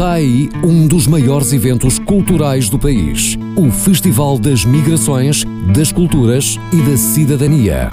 Está aí um dos maiores eventos culturais do país, o Festival das Migrações, das Culturas e da Cidadania.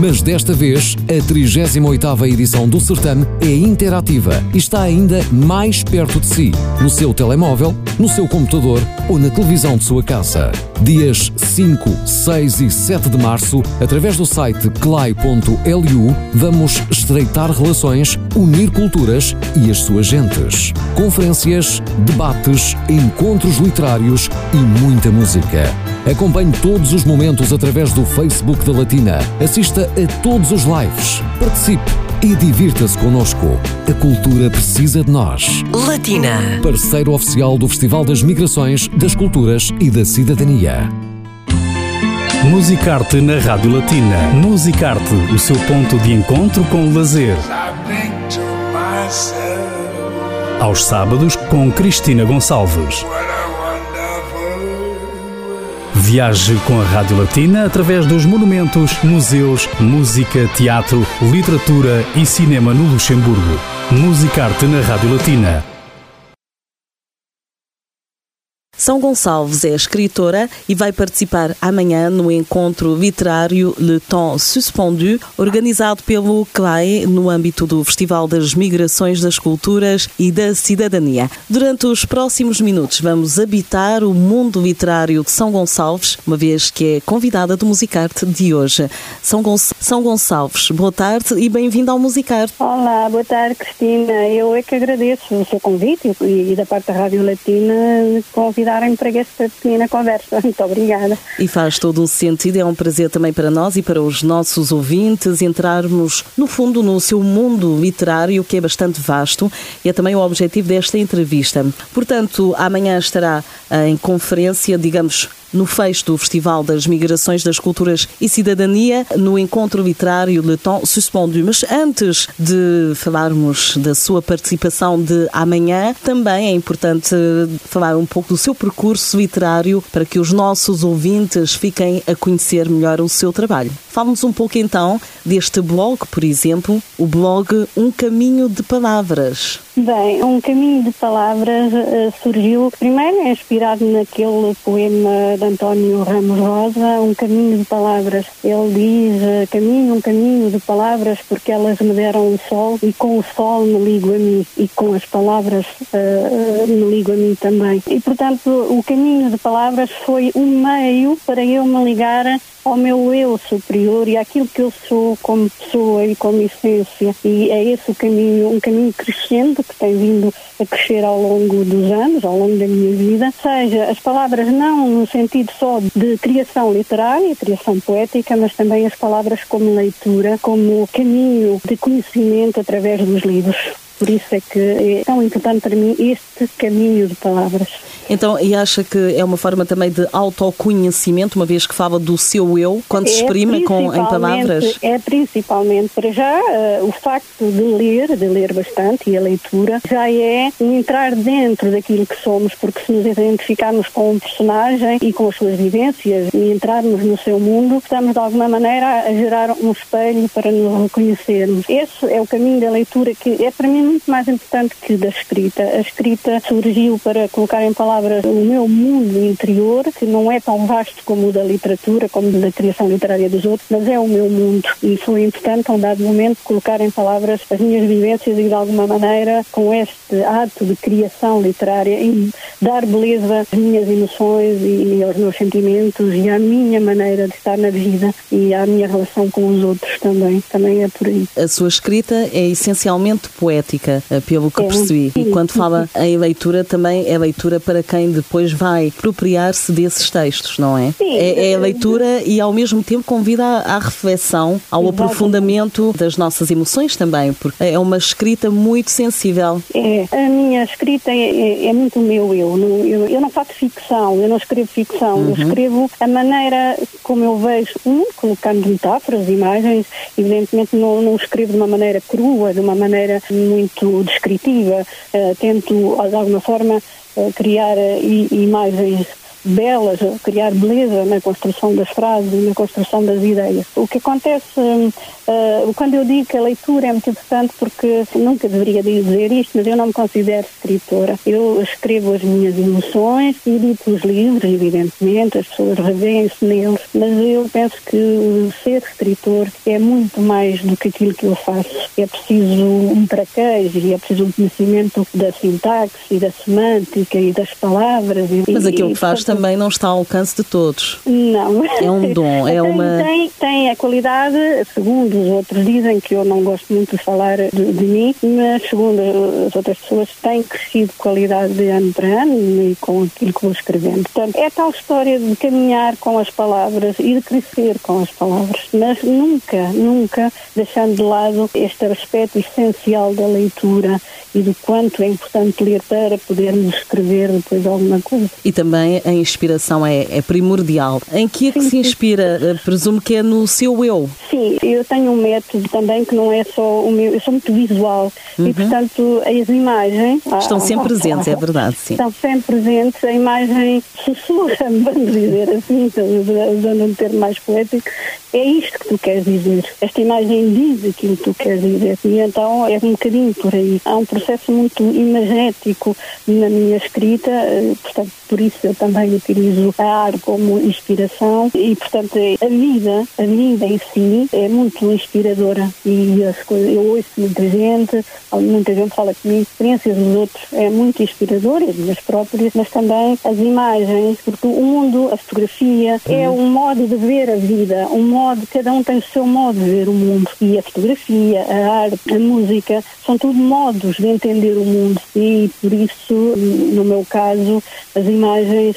Mas desta vez, a 38ª edição do certame é interativa e está ainda mais perto de si, no seu telemóvel, no seu computador ou na televisão de sua casa. Dias 5, 6 e 7 de março, através do site clai.lu, vamos estreitar relações, unir culturas e as suas gentes. Conferências, debates, encontros literários e muita música. Acompanhe todos os momentos através do Facebook da Latina. Assista a todos os lives. Participe e divirta-se connosco. A cultura precisa de nós. Latina. Parceiro oficial do Festival das Migrações, das Culturas e da Cidadania. Musicarte na Rádio Latina. Musicarte, o seu ponto de encontro com o lazer. Aos sábados com Cristina Gonçalves. Viaje com a Rádio Latina através dos monumentos, museus, música, teatro, literatura e cinema no Luxemburgo. Musicarte na Rádio Latina. São Gonçalves é escritora e vai participar amanhã no encontro literário Le Temps Suspendu, organizado pelo CLAE no âmbito do Festival das Migrações das Culturas e da Cidadania. Durante os próximos minutos vamos habitar o mundo literário de São Gonçalves, uma vez que é convidada do Musicarte de hoje. São, Gonç São Gonçalves, boa tarde e bem-vindo ao Musicarte. Olá, boa tarde Cristina. Eu é que agradeço o seu convite e, e da parte da Rádio Latina convidar convidarem para esta pequena conversa. Muito obrigada. E faz todo o sentido, é um prazer também para nós e para os nossos ouvintes entrarmos, no fundo, no seu mundo literário, que é bastante vasto e é também o objetivo desta entrevista. Portanto, amanhã estará em conferência, digamos, no fecho do Festival das Migrações das Culturas e Cidadania, no encontro literário Le Temps Suspendu. Mas antes de falarmos da sua participação de amanhã, também é importante falar um pouco do seu percurso literário para que os nossos ouvintes fiquem a conhecer melhor o seu trabalho. Fale-nos um pouco então deste blog, por exemplo, o blog Um Caminho de Palavras. Bem, Um Caminho de Palavras uh, surgiu primeiro inspirado naquele poema de António Ramos Rosa, Um Caminho de Palavras. Ele diz: uh, Caminho, um caminho de palavras, porque elas me deram o sol e com o sol me ligo a mim e com as palavras uh, me ligo a mim também. E portanto, o caminho de palavras foi um meio para eu me ligar ao meu eu superior e àquilo que eu sou como pessoa e como essência. E é esse o caminho, um caminho crescente que tem vindo a crescer ao longo dos anos, ao longo da minha vida. Seja as palavras não no sentido só de criação literária, criação poética, mas também as palavras como leitura, como caminho de conhecimento através dos livros. Por isso é que é tão importante para mim este caminho de palavras. Então, e acha que é uma forma também de autoconhecimento, uma vez que fala do seu eu, quando se é exprime com, em palavras? É principalmente, para já, uh, o facto de ler, de ler bastante, e a leitura, já é entrar dentro daquilo que somos, porque se nos identificarmos com um personagem e com as suas vivências e entrarmos no seu mundo, estamos de alguma maneira a gerar um espelho para nos reconhecermos. Esse é o caminho da leitura que é para mim muito mais importante que da escrita. A escrita surgiu para colocar em palavras o meu mundo interior, que não é tão vasto como o da literatura, como da criação literária dos outros, mas é o meu mundo. E foi importante, a um dado momento, colocar em palavras as minhas vivências e, de alguma maneira, com este ato de criação literária, dar beleza às minhas emoções e aos meus sentimentos e à minha maneira de estar na vida e à minha relação com os outros também. Também é por aí. A sua escrita é essencialmente poética, eh, pelo que percebi. E quando fala em leitura, também é leitura para quem depois vai apropriar-se desses textos, não é? Sim. É, é a leitura e ao mesmo tempo convida à, à reflexão, ao Exatamente. aprofundamento das nossas emoções também, porque é uma escrita muito sensível. É, a minha escrita é, é, é muito o meu eu. eu. Eu não faço ficção, eu não escrevo ficção, uhum. eu escrevo a maneira como eu vejo, um, colocando metáforas, imagens, evidentemente não, não escrevo de uma maneira crua, de uma maneira muito descritiva, uh, tento de alguma forma criar imagens belas, criar beleza na construção das frases e na construção das ideias. O que acontece uh, quando eu digo que a leitura é muito importante, porque nunca deveria dizer isto, mas eu não me considero escritora. Eu escrevo as minhas emoções, edito os livros, evidentemente, as pessoas revêem-se neles, mas eu penso que ser escritor é muito mais do que aquilo que eu faço. É preciso um traquejo e é preciso um conhecimento da sintaxe e da semântica e das palavras. Mas aquilo que faz também não está ao alcance de todos. Não. É um dom, é tem, uma... Tem, tem a qualidade, segundo os outros dizem, que eu não gosto muito de falar de, de mim, mas segundo as outras pessoas, tem crescido qualidade de ano para ano e com aquilo que vou escrevendo. Portanto, é tal história de caminhar com as palavras e de crescer com as palavras, mas nunca, nunca deixando de lado este aspecto essencial da leitura e do quanto é importante ler para podermos escrever depois alguma coisa. E também a inspiração é, é primordial. Em que é que sim, se inspira? Sim. Eh, presumo que é no seu eu. Sim, eu tenho um método também que não é só o meu, eu sou muito visual uhum. e, portanto, as imagens. Estão ah, sempre presentes, é verdade, sim. Estão sempre presentes, a imagem sussurra, vamos dizer assim, usando um termo mais poético, é isto que tu queres dizer. Esta imagem diz aquilo que tu queres dizer. E então é um bocadinho por aí. Há um processo muito imagético na minha escrita, eh, portanto, por isso eu também utilizo a arte como inspiração e, portanto, a vida, a vida em si é muito inspiradora e as coisas, eu ouço muita gente, muita gente fala comigo, experiências dos outros é muito inspiradora, as minhas próprias, mas também as imagens, porque o mundo, a fotografia, é uhum. um modo de ver a vida, um modo, cada um tem o seu modo de ver o mundo e a fotografia, a arte, a música, são tudo modos de entender o mundo e por isso, no meu caso, as imagens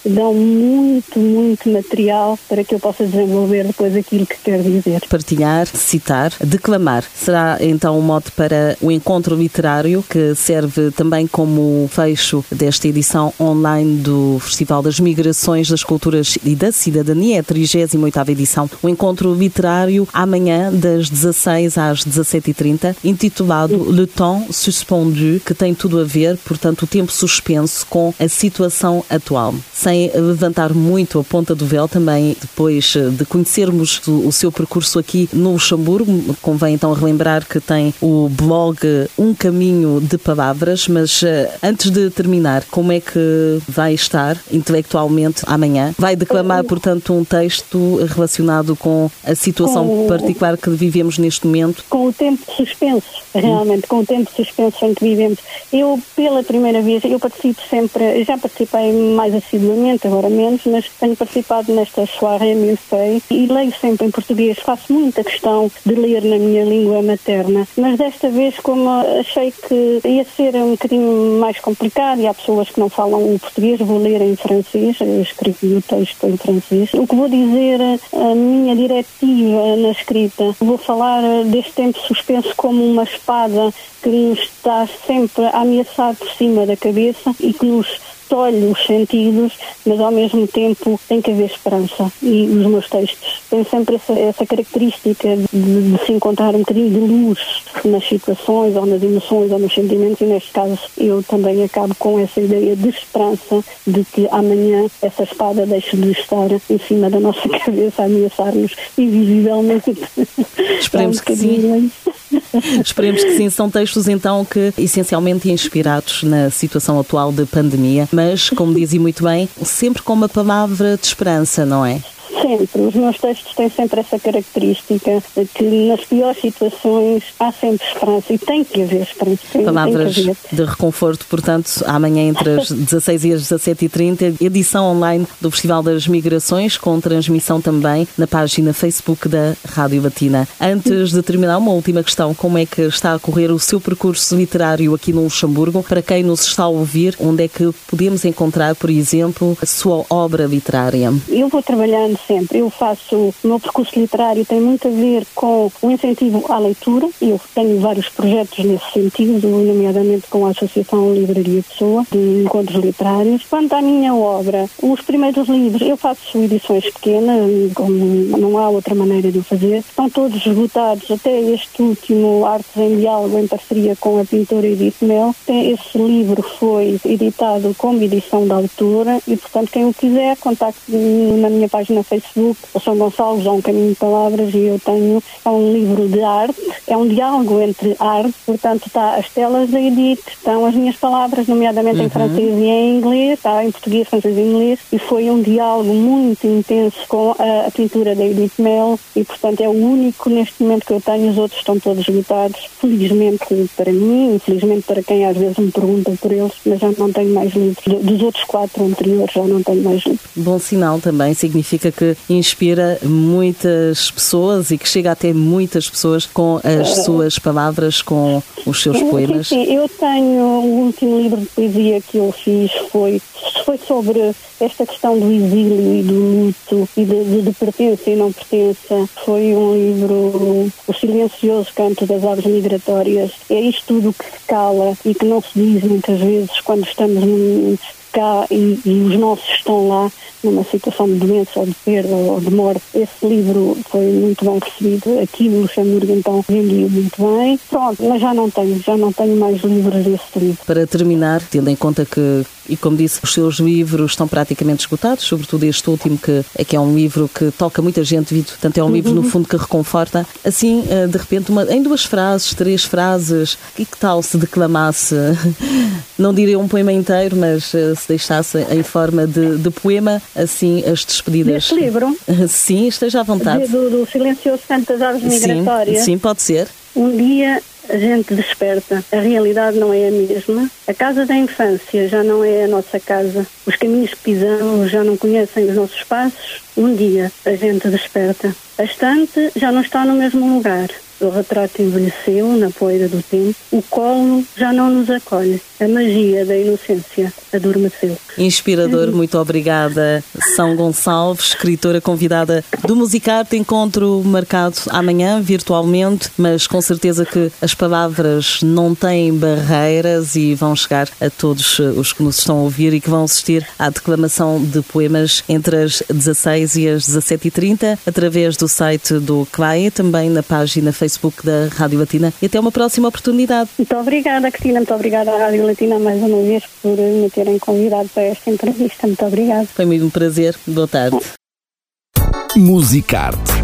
dão muito, muito material para que eu possa desenvolver depois aquilo que quero dizer. Partilhar, citar, declamar. Será então um mote para o encontro literário que serve também como fecho desta edição online do Festival das Migrações, das Culturas e da Cidadania, a 38ª edição. O encontro literário amanhã das 16 às 17h30, intitulado Le Temps Suspendu, que tem tudo a ver, portanto, o tempo suspenso com a situação atual. Sem sem levantar muito a ponta do véu, também depois de conhecermos o seu percurso aqui no Luxemburgo, convém então relembrar que tem o blog Um Caminho de Palavras, mas eh, antes de terminar, como é que vai estar intelectualmente amanhã? Vai declamar, portanto, um texto relacionado com a situação com, particular que vivemos neste momento? Com o tempo suspenso, realmente, com o tempo suspenso em que vivemos. Eu, pela primeira vez, eu participo sempre, já participei mais assiduamente agora menos, mas tenho participado nesta soirée Milfei e leio sempre em português. Faço muita questão de ler na minha língua materna, mas desta vez, como achei que ia ser um bocadinho mais complicado e há pessoas que não falam o português, vou ler em francês, eu escrevi o texto em francês. O que vou dizer, a minha diretiva na escrita, vou falar deste tempo suspenso como uma espada que nos está sempre a ameaçar por cima da cabeça e que nos tolhe os sentidos, mas ao mesmo tempo tem que haver esperança. E os meus textos têm sempre essa, essa característica de, de, se encontrar um bocadinho de luz nas situações, ou nas emoções, ou nos sentimentos, e neste caso eu também acabo com essa ideia de esperança de que amanhã essa espada deixe de estar em cima da nossa cabeça a ameaçar-nos invisivelmente. Esperemos que sim. Esperemos que sim. São textos então que essencialmente inspirados na situação atual de pandemia, mas como dizia muito bem, sempre com uma palavra de esperança, não é? Sempre. Os meus textos têm sempre essa característica de que nas piores situações há sempre esperança e tem que haver esperança. Tem, Palavras tem de reconforto, portanto, amanhã entre as 16 e as 17h30, edição online do Festival das Migrações, com transmissão também na página Facebook da Rádio Latina. Antes de terminar, uma última questão: como é que está a correr o seu percurso literário aqui no Luxemburgo? Para quem nos está a ouvir, onde é que podemos encontrar, por exemplo, a sua obra literária? Eu vou trabalhando sempre. Eu faço, o meu percurso literário tem muito a ver com o incentivo à leitura, eu tenho vários projetos nesse sentido, nomeadamente com a Associação Livraria Pessoa, de encontros literários. Quanto à minha obra, os primeiros livros, eu faço edições pequenas, não há outra maneira de o fazer, estão todos esgotados, até este último, Artes em Diálogo, em parceria com a pintora Edith Mel. Esse livro foi editado como edição da autora e, portanto, quem o quiser, contacte-me na minha página Facebook, o São Gonçalo, um caminho de palavras, e eu tenho, é um livro de arte, é um diálogo entre arte, portanto, está as telas da Edith, estão as minhas palavras, nomeadamente uhum. em francês e em inglês, está em português, francês e inglês, e foi um diálogo muito intenso com a, a pintura da Edith Mel, e, portanto, é o único neste momento que eu tenho, os outros estão todos esgotados, felizmente para mim, infelizmente para quem às vezes me pergunta por eles, mas já não tenho mais livros. Dos outros quatro anteriores já não tenho mais livros. Bom sinal também, significa que inspira muitas pessoas e que chega até muitas pessoas com as suas palavras, com os seus poemas. Sim, sim, eu tenho o último livro de poesia que eu fiz foi, foi sobre esta questão do exílio e do luto e de, de, de pertença e não pertença. Foi um livro, O Silencioso Canto das Aves Migratórias. É isto tudo que se cala e que não se diz muitas vezes quando estamos cá e, e os nossos estão lá numa situação de doença ou de perda ou de morte. Esse livro foi muito bem recebido aqui no Luxemburgo, então vendi muito bem. Pronto, mas já não tenho, já não tenho mais livros desse livro. Para terminar, tendo em conta que, e como disse, os seus livros estão praticamente esgotados, sobretudo este último que é que é um livro que toca muita gente, portanto é um livro no uhum. fundo que reconforta. Assim, eh, de repente, uma, em duas frases, três frases, e que tal se declamasse, não diria um poema inteiro, mas eh, se deixasse em forma de, de poema, assim, as despedidas. Deste livro? Sim, esteja à vontade. Do, do Silencioso Santo das Aves Migratórias? Sim, sim, pode ser. Um dia a gente desperta. A realidade não é a mesma. A casa da infância já não é a nossa casa. Os caminhos que pisamos já não conhecem os nossos passos. Um dia a gente desperta. A estante já não está no mesmo lugar. O retrato envelheceu na poeira do tempo. O colo já não nos acolhe. A magia da inocência adormeceu. Inspirador, muito obrigada. São Gonçalves, escritora convidada do Musicarte. Encontro marcado amanhã, virtualmente, mas com certeza que as palavras não têm barreiras e vão chegar a todos os que nos estão a ouvir e que vão assistir à declamação de poemas entre as 16 e as 17h30, através do site do CLAE, também na página Facebook da Rádio Latina. E até uma próxima oportunidade. Muito obrigada, Cristina. Muito obrigada à Rádio Latina mais uma vez por me terem convidado para esta entrevista. Muito obrigada. Foi muito um prazer. Boa tarde. Musicarte